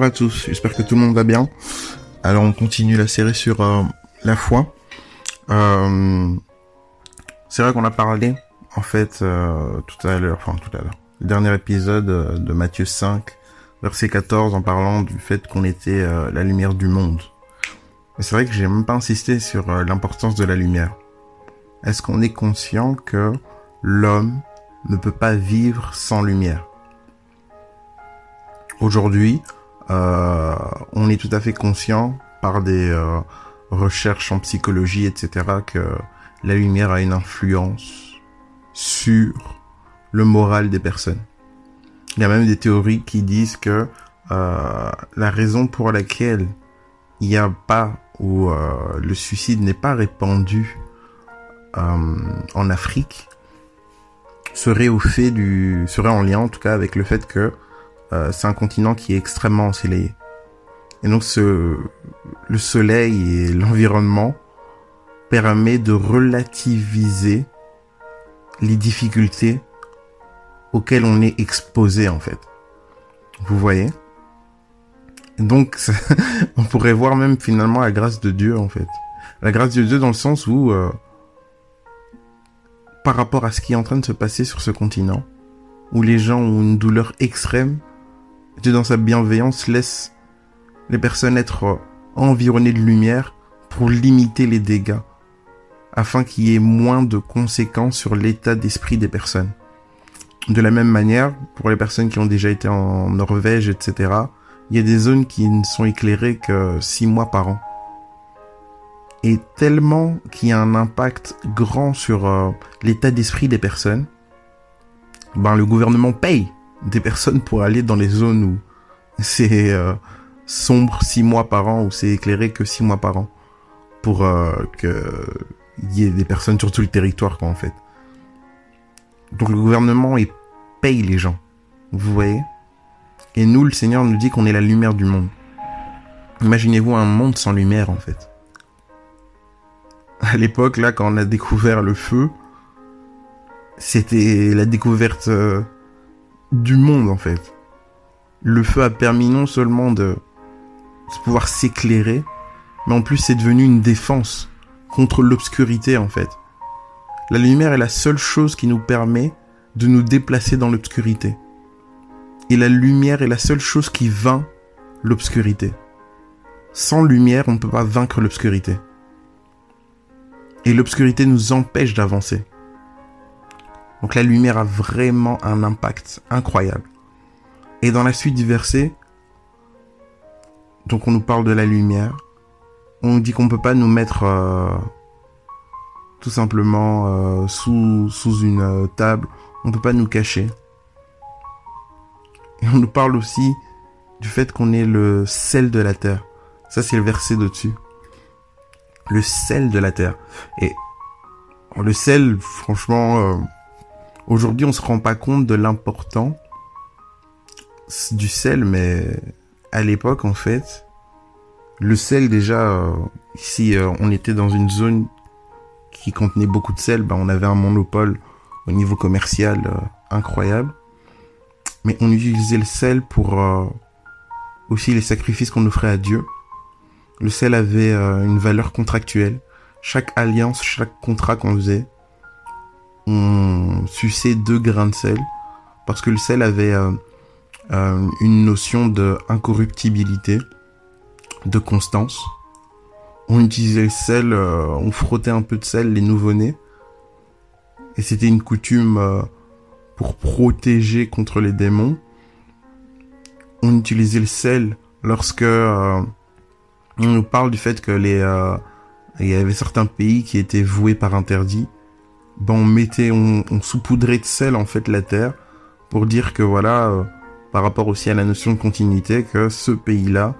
Bonjour à tous, j'espère que tout le monde va bien. Alors on continue la série sur euh, la foi. Euh, c'est vrai qu'on a parlé en fait euh, tout à l'heure, enfin tout à l'heure, le dernier épisode de Matthieu 5, verset 14, en parlant du fait qu'on était la lumière du monde. Mais c'est vrai que j'ai même pas insisté sur l'importance de la lumière. Est-ce qu'on est conscient que l'homme ne peut pas vivre sans lumière? Aujourd'hui, euh, on est tout à fait conscient par des euh, recherches en psychologie, etc., que la lumière a une influence sur le moral des personnes. Il y a même des théories qui disent que euh, la raison pour laquelle il n'y a pas ou euh, le suicide n'est pas répandu euh, en Afrique serait au fait du serait en lien en tout cas avec le fait que euh, c'est un continent qui est extrêmement ensoleillé. Et donc le soleil et l'environnement permet de relativiser les difficultés auxquelles on est exposé en fait. Vous voyez? Donc on pourrait voir même finalement la grâce de Dieu en fait. La grâce de Dieu dans le sens où euh, par rapport à ce qui est en train de se passer sur ce continent, où les gens ont une douleur extrême, Dieu dans sa bienveillance laisse les personnes être environnées de lumière pour limiter les dégâts, afin qu'il y ait moins de conséquences sur l'état d'esprit des personnes. De la même manière, pour les personnes qui ont déjà été en Norvège, etc., il y a des zones qui ne sont éclairées que six mois par an. Et tellement qu'il y a un impact grand sur euh, l'état d'esprit des personnes, ben le gouvernement paye des personnes pour aller dans les zones où c'est euh, sombre six mois par an ou c'est éclairé que six mois par an pour euh, que il y ait des personnes sur tout le territoire quoi en fait. Donc le gouvernement il paye les gens, vous voyez? Et nous le Seigneur nous dit qu'on est la lumière du monde. Imaginez-vous un monde sans lumière en fait. À l'époque là quand on a découvert le feu, c'était la découverte euh, du monde en fait. Le feu a permis non seulement de, pouvoir s'éclairer, mais en plus c'est devenu une défense contre l'obscurité en fait. La lumière est la seule chose qui nous permet de nous déplacer dans l'obscurité. Et la lumière est la seule chose qui vainc l'obscurité. Sans lumière, on ne peut pas vaincre l'obscurité. Et l'obscurité nous empêche d'avancer. Donc la lumière a vraiment un impact incroyable. Et dans la suite du verset, donc on nous parle de la lumière. On nous dit qu'on peut pas nous mettre euh, tout simplement euh, sous sous une euh, table. On peut pas nous cacher. Et on nous parle aussi du fait qu'on est le sel de la terre. Ça c'est le verset de-dessus. Le sel de la terre. Et le sel, franchement, aujourd'hui on se rend pas compte de l'important du sel, mais à l'époque en fait, le sel déjà, euh, si euh, on était dans une zone qui contenait beaucoup de sel, bah, on avait un monopole au niveau commercial euh, incroyable. Mais on utilisait le sel pour aussi les sacrifices qu'on offrait à Dieu. Le sel avait une valeur contractuelle. Chaque alliance, chaque contrat qu'on faisait, on suçait deux grains de sel parce que le sel avait euh, euh, une notion de incorruptibilité, de constance. On utilisait le sel, euh, on frottait un peu de sel les nouveau-nés et c'était une coutume pour protéger contre les démons. On utilisait le sel lorsque on nous parle du fait que les il y avait certains pays qui étaient voués par interdit. Ben on mettait, on, on saupoudrait de sel en fait la terre pour dire que voilà, euh, par rapport aussi à la notion de continuité, que ce pays-là,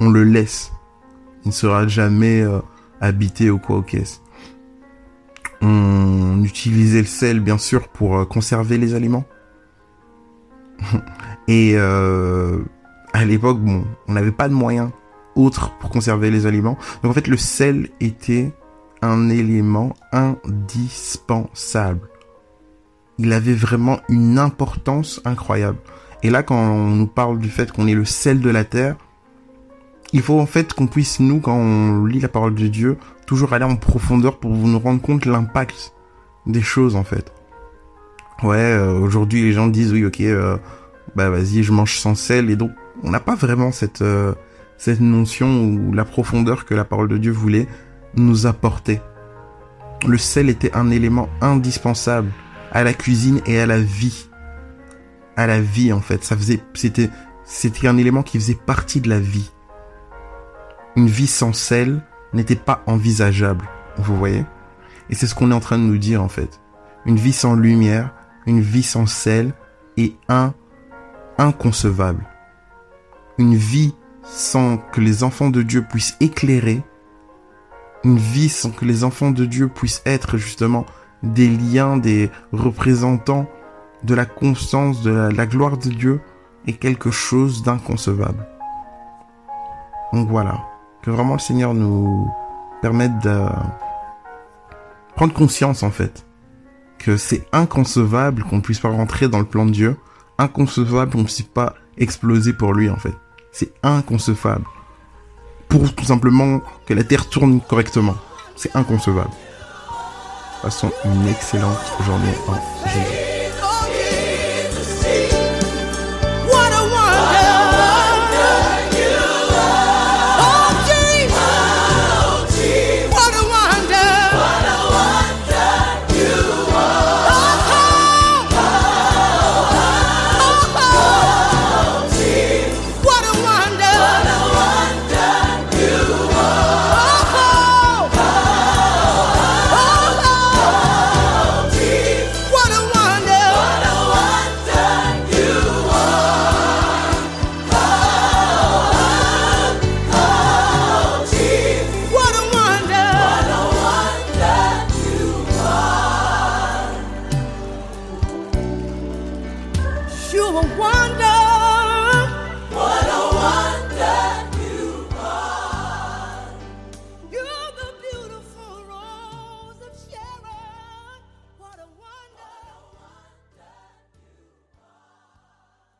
on le laisse. Il ne sera jamais euh, habité au quoi au caisse. On utilisait le sel bien sûr pour euh, conserver les aliments. Et à l'époque, bon, on n'avait pas de moyens autres pour conserver les aliments. Donc en fait, le sel était un élément indispensable. Il avait vraiment une importance incroyable. Et là, quand on nous parle du fait qu'on est le sel de la terre, il faut en fait qu'on puisse, nous, quand on lit la parole de Dieu, toujours aller en profondeur pour nous rendre compte l'impact des choses, en fait. Ouais, euh, aujourd'hui, les gens disent, oui, ok, euh, bah vas-y, je mange sans sel. Et donc, on n'a pas vraiment cette, euh, cette notion ou la profondeur que la parole de Dieu voulait nous apporter. Le sel était un élément indispensable à la cuisine et à la vie. À la vie, en fait. Ça faisait, c'était, c'était un élément qui faisait partie de la vie. Une vie sans sel n'était pas envisageable. Vous voyez? Et c'est ce qu'on est en train de nous dire, en fait. Une vie sans lumière, une vie sans sel est un, inconcevable. Une vie sans que les enfants de Dieu puissent éclairer, une vie sans que les enfants de Dieu puissent être justement des liens, des représentants de la constance, de la, la gloire de Dieu, est quelque chose d'inconcevable. Donc voilà, que vraiment le Seigneur nous permette de prendre conscience en fait que c'est inconcevable qu'on puisse pas rentrer dans le plan de Dieu, inconcevable qu'on puisse pas exploser pour lui en fait. C'est inconcevable. Pour tout simplement que la Terre tourne correctement. C'est inconcevable. Passons une excellente journée en Jésus. under